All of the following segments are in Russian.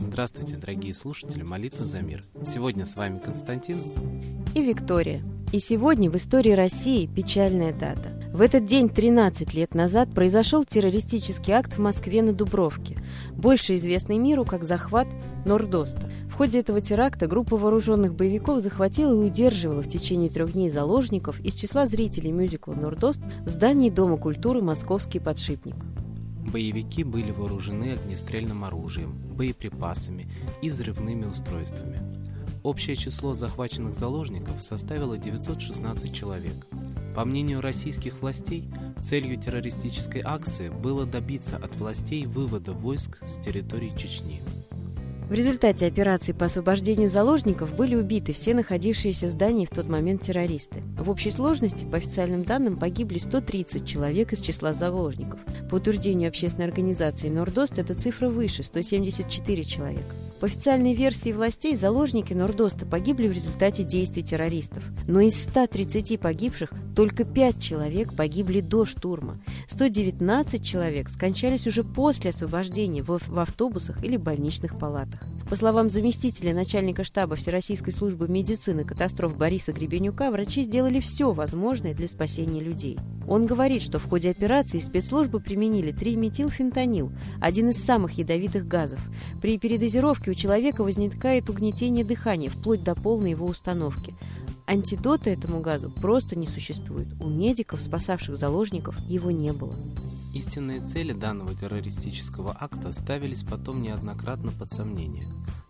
Здравствуйте, дорогие слушатели «Молитва за мир». Сегодня с вами Константин и Виктория. И сегодня в истории России печальная дата. В этот день 13 лет назад произошел террористический акт в Москве на Дубровке, больше известный миру как захват Нордоста. В ходе этого теракта группа вооруженных боевиков захватила и удерживала в течение трех дней заложников из числа зрителей мюзикла «Нордост» в здании Дома культуры «Московский подшипник». Боевики были вооружены огнестрельным оружием, боеприпасами и взрывными устройствами. Общее число захваченных заложников составило 916 человек. По мнению российских властей, целью террористической акции было добиться от властей вывода войск с территории Чечни. В результате операции по освобождению заложников были убиты все находившиеся в здании в тот момент террористы. В общей сложности, по официальным данным, погибли 130 человек из числа заложников. По утверждению общественной организации «Нордост» эта цифра выше – 174 человека. По официальной версии властей, заложники Нордоста погибли в результате действий террористов. Но из 130 погибших только 5 человек погибли до штурма. 119 человек скончались уже после освобождения в, автобусах или больничных палатах. По словам заместителя начальника штаба Всероссийской службы медицины катастроф Бориса Гребенюка, врачи сделали все возможное для спасения людей. Он говорит, что в ходе операции спецслужбы применили триметилфентанил, один из самых ядовитых газов. При передозировке у человека возникает угнетение дыхания, вплоть до полной его установки. Антидота этому газу просто не существует. У медиков, спасавших заложников, его не было. Истинные цели данного террористического акта ставились потом неоднократно под сомнение.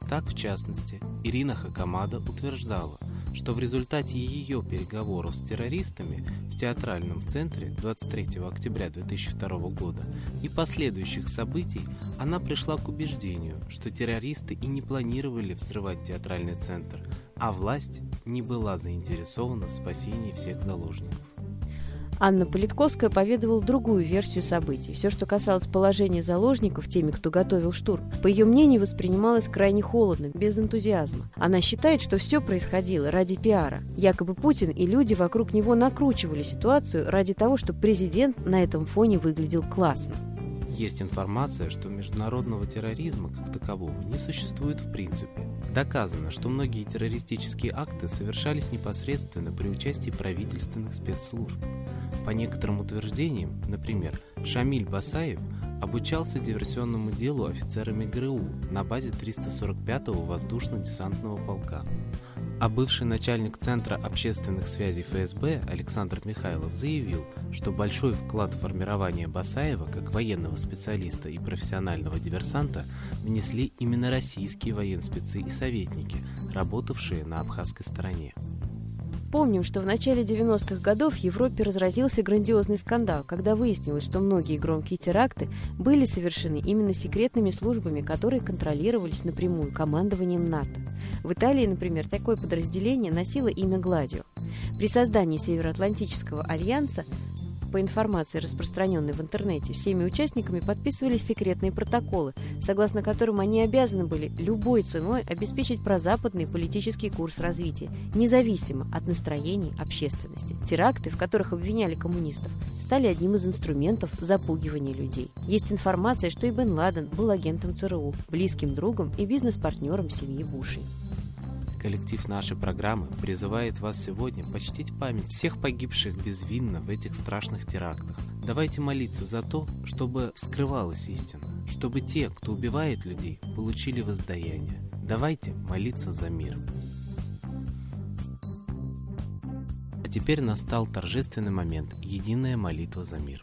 Так, в частности, Ирина Хакамада утверждала, что в результате ее переговоров с террористами в театральном центре 23 октября 2002 года и последующих событий она пришла к убеждению, что террористы и не планировали взрывать театральный центр, а власть не была заинтересована в спасении всех заложников. Анна Политковская поведовала другую версию событий. Все, что касалось положения заложников теми, кто готовил штурм, по ее мнению, воспринималось крайне холодно, без энтузиазма. Она считает, что все происходило ради пиара. Якобы Путин и люди вокруг него накручивали ситуацию ради того, чтобы президент на этом фоне выглядел классно. Есть информация, что международного терроризма как такового не существует в принципе. Доказано, что многие террористические акты совершались непосредственно при участии правительственных спецслужб. По некоторым утверждениям, например, Шамиль Басаев обучался диверсионному делу офицерами ГРУ на базе 345-го воздушно-десантного полка. А бывший начальник Центра общественных связей ФСБ Александр Михайлов заявил, что большой вклад в формирование Басаева как военного специалиста и профессионального диверсанта внесли именно российские военспецы и советники, работавшие на абхазской стороне. Помним, что в начале 90-х годов в Европе разразился грандиозный скандал, когда выяснилось, что многие громкие теракты были совершены именно секретными службами, которые контролировались напрямую командованием НАТО. В Италии, например, такое подразделение носило имя «Гладио». При создании Североатлантического альянса по информации, распространенной в интернете, всеми участниками подписывались секретные протоколы, согласно которым они обязаны были любой ценой обеспечить прозападный политический курс развития, независимо от настроений общественности. Теракты, в которых обвиняли коммунистов, стали одним из инструментов запугивания людей. Есть информация, что и Бен Ладен был агентом ЦРУ, близким другом и бизнес-партнером семьи Бушей. Коллектив нашей программы призывает вас сегодня почтить память всех погибших безвинно в этих страшных терактах. Давайте молиться за то, чтобы вскрывалась истина, чтобы те, кто убивает людей, получили воздаяние. Давайте молиться за мир. А теперь настал торжественный момент – единая молитва за мир.